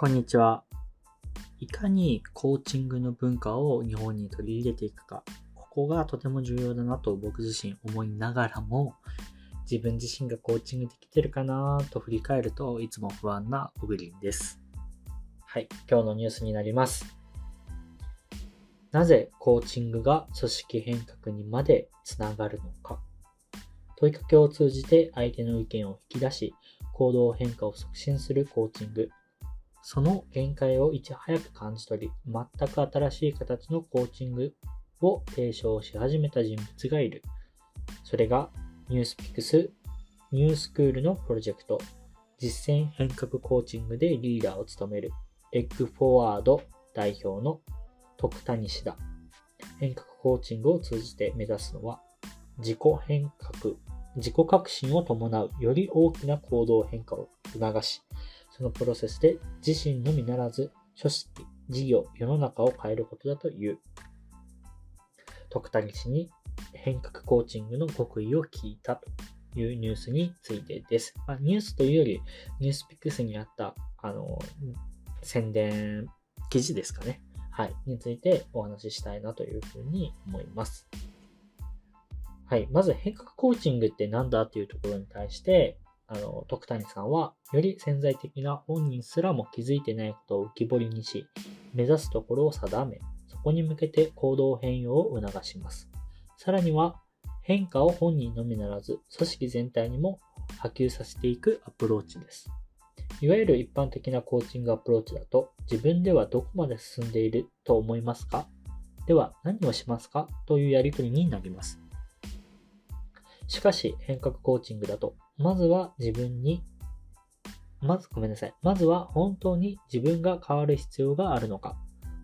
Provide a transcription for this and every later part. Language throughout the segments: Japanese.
こんにちは。いかにコーチングの文化を日本に取り入れていくか、ここがとても重要だなと僕自身思いながらも、自分自身がコーチングできてるかなと振り返るといつも不安なオグリンです。はい、今日のニュースになります。なぜコーチングが組織変革にまでつながるのか。問いかけを通じて相手の意見を引き出し、行動変化を促進するコーチング。その限界をいち早く感じ取り、全く新しい形のコーチングを提唱し始めた人物がいる。それがニュースピックスニュースクールのプロジェクト、実践変革コーチングでリーダーを務めるエッグフォワード代表の徳谷氏だ。変革コーチングを通じて目指すのは自己変革、自己革新を伴うより大きな行動変化を促し、そのプロセスで自身のみならず、組織、事業、世の中を変えることだという。徳谷氏に変革コーチングの極意を聞いたというニュースについてです。まあ、ニュースというより、ニュースピックスにあった、あの、宣伝記事ですかね。はい。についてお話ししたいなというふうに思います。はい。まず変革コーチングって何だっていうところに対して、あの、徳谷さんは、より潜在的な本人すらも気づいてないことを浮き彫りにし、目指すところを定め、そこに向けて行動変容を促します。さらには、変化を本人のみならず、組織全体にも波及させていくアプローチです。いわゆる一般的なコーチングアプローチだと、自分ではどこまで進んでいると思いますか？では何をしますか？というやりとりになります。しかし変革コーチングだとまずは自分に、まずごめんなさい。まずは本当に自分が変わる必要があるのか、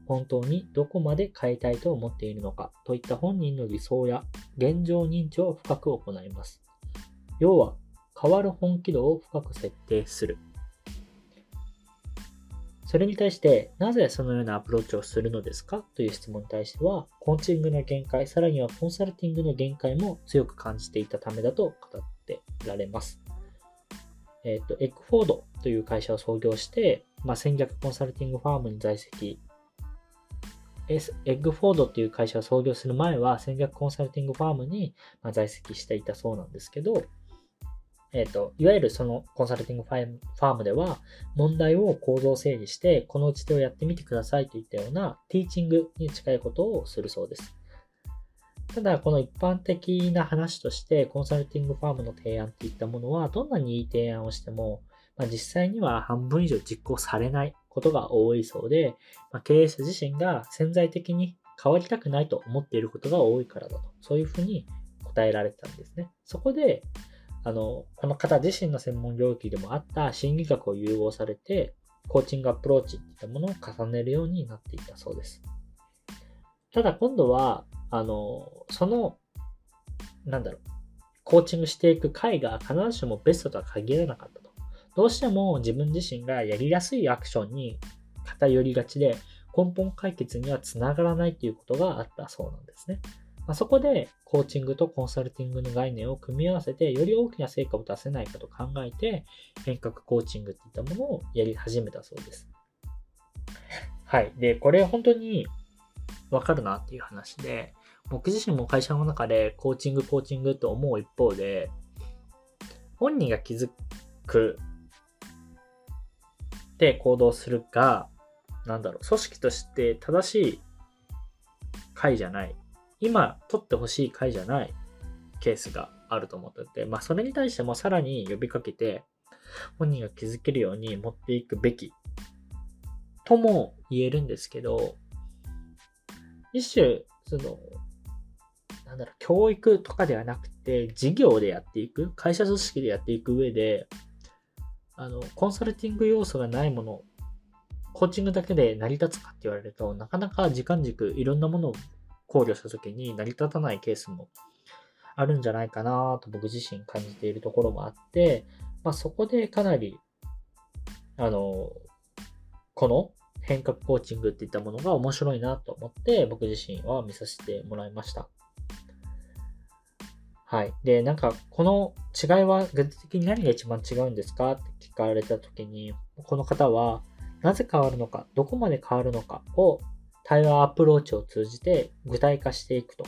本当にどこまで変えたいと思っているのかといった本人の理想や現状認知を深く行います。要は、変わる本気度を深く設定する。それに対して、なぜそのようなアプローチをするのですか？という質問に対しては、コーチングの限界、さらにはコンサルティングの限界も強く感じていたためだと語ってられます。えっ、と、エッグフォードという会社を創業して、まあ、戦略コンサルティングファームに在籍。エッグフォードっていう会社を創業する前は戦略コンサルティングファームに在籍していたそうなんですけど、えっ、ー、と、いわゆるそのコンサルティングファームでは、問題を構造整理して、このうちでをやってみてくださいといったようなティーチングに近いことをするそうです。ただ、この一般的な話として、コンサルティングファームの提案っていったものは、どんなにいい提案をしても、まあ、実際には半分以上実行されないことが多いそうで、まあ、経営者自身が潜在的に変わりたくないと思っていることが多いからだと、そういうふうに答えられてたんですね。そこで、あの、この方自身の専門領域でもあった心理学を融合されて、コーチングアプローチっていったものを重ねるようになっていたそうです。ただ今度は、あの、その、なんだろう、コーチングしていく回が必ずしもベストとは限らなかったと。どうしても自分自身がやりやすいアクションに偏りがちで、根本解決にはつながらないということがあったそうなんですね。まあ、そこでコーチングとコンサルティングの概念を組み合わせて、より大きな成果を出せないかと考えて、変革コーチングっていったものをやり始めたそうです。はい。で、これ本当にわかるなっていう話で、僕自身も会社の中でコーチング、コーチングと思う一方で、本人が気づくで行動するが、なんだろう、組織として正しい回じゃない。今取ってほしい回じゃない。ケースがあると思ってて、まあそれに対してもさらに呼びかけて、本人が気づけるように持っていくべき。とも言えるんですけど、一種、その、なんだろう、教育とかではなくて、事業でやっていく、会社組織でやっていく上で、あの、コンサルティング要素がないもの、コーチングだけで成り立つかって言われると、なかなか時間軸、いろんなものを考慮した時に成り立たないケースもあるんじゃないかなと僕自身感じているところもあって、まあ、そこでかなり、あの、この変革コーチングっていったものが面白いなと思って僕自身は見させてもらいました。はい。で、なんか、この違いは具体的に何が一番違うんですかって聞かれた時に、この方は、なぜ変わるのか、どこまで変わるのかを対話アプローチを通じて具体化していくと。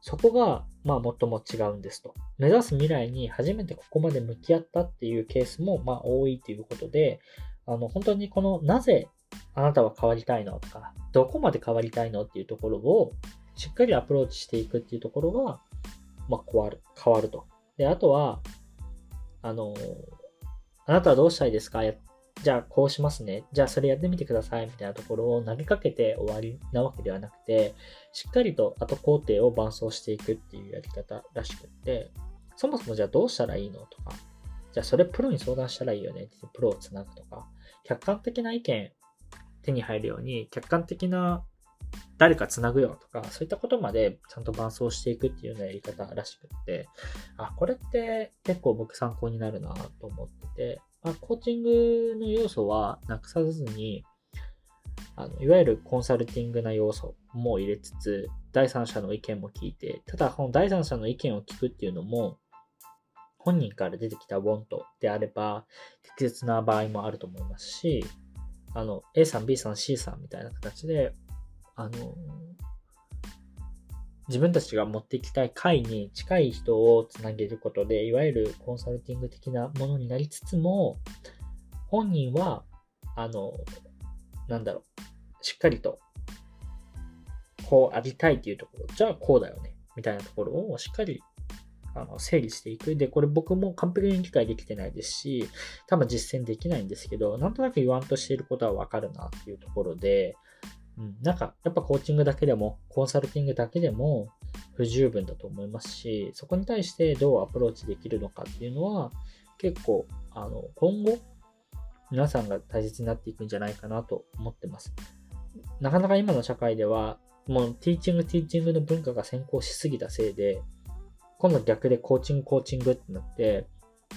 そこが、まあ、最も違うんですと。目指す未来に初めてここまで向き合ったっていうケースも、まあ、多いということで、あの、本当にこの、なぜあなたは変わりたいのとか、どこまで変わりたいのっていうところを、しっかりアプローチしていくっていうところが、まあ、変わる、変わると。で、あとは、あの、あなたはどうしたいですか？じゃあこうしますね。じゃあそれやってみてくださいみたいなところを投げかけて終わりなわけではなくて、しっかりと後工程を伴走していくっていうやり方らしくって、そもそもじゃあどうしたらいいの？とか、じゃあそれプロに相談したらいいよね？ってプロをつなぐとか、客観的な意見手に入るように、客観的な誰かつなぐよとか、そういったことまでちゃんと伴走していくっていうようなやり方らしくって、あ、これって結構僕参考になるなと思ってて、まあ、コーチングの要素はなくさずに、あのいわゆるコンサルティングな要素も入れつつ、第三者の意見も聞いて、ただこの第三者の意見を聞くっていうのも、本人から出てきた want であれば、適切な場合もあると思いますし、あの、A さん、B さん、C さんみたいな形で、あの、自分たちが持っていきたい会に近い人をつなげることで、いわゆるコンサルティング的なものになりつつも、本人は、あの、なんだろう、しっかりと、こうありたいっていうところ、じゃあこうだよね、みたいなところをしっかりあの整理していく。で、これ僕も完璧に理解できてないですし、多分実践できないんですけど、なんとなく言わんとしていることはわかるなっていうところで、うん、なんか、やっぱコーチングだけでも、コンサルティングだけでも不十分だと思いますし、そこに対してどうアプローチできるのかっていうのは、結構、あの、今後、皆さんが大切になっていくんじゃないかなと思ってます。なかなか今の社会では、もうティーチング、ティーチングの文化が先行しすぎたせいで、今度逆でコーチング、コーチングってなって、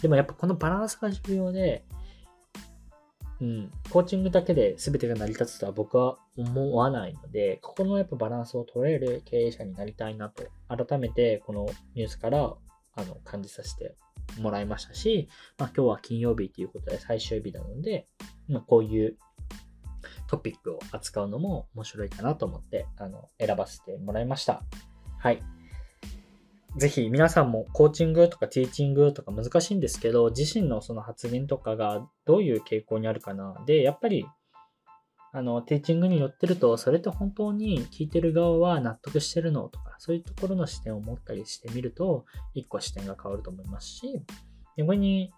でもやっぱこのバランスが重要で、うん、コーチングだけで全てが成り立つとは僕は思わないので、ここのやっぱバランスを取れる経営者になりたいなと、改めてこのニュースからあの感じさせてもらいましたし、まあ、今日は金曜日ということで最終日なので、まあ、こういうトピックを扱うのも面白いかなと思ってあの選ばせてもらいました。はい。ぜひ皆さんもコーチングとかティーチングとか難しいんですけど、自身のその発言とかがどういう傾向にあるかな。で、やっぱり、あの、ティーチングに寄ってると、それって本当に聞いてる側は納得してるのとか、そういうところの視点を持ったりしてみると、一個視点が変わると思いますし、逆に、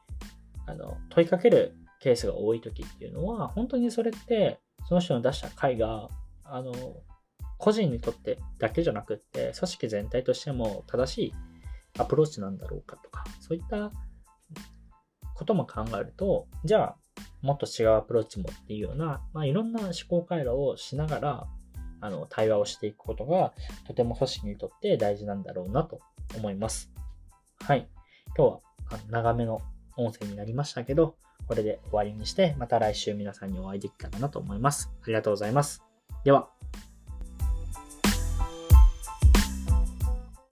あの、問いかけるケースが多い時っていうのは、本当にそれって、その人の出した回が、あの、個人にとってだけじゃなくって、組織全体としても正しいアプローチなんだろうかとか、そういったことも考えると、じゃあ、もっと違うアプローチもっていうような、まあ、いろんな思考回路をしながら、あの、対話をしていくことが、とても組織にとって大事なんだろうなと思います。はい。今日は長めの音声になりましたけど、これで終わりにして、また来週皆さんにお会いできたらなと思います。ありがとうございます。では。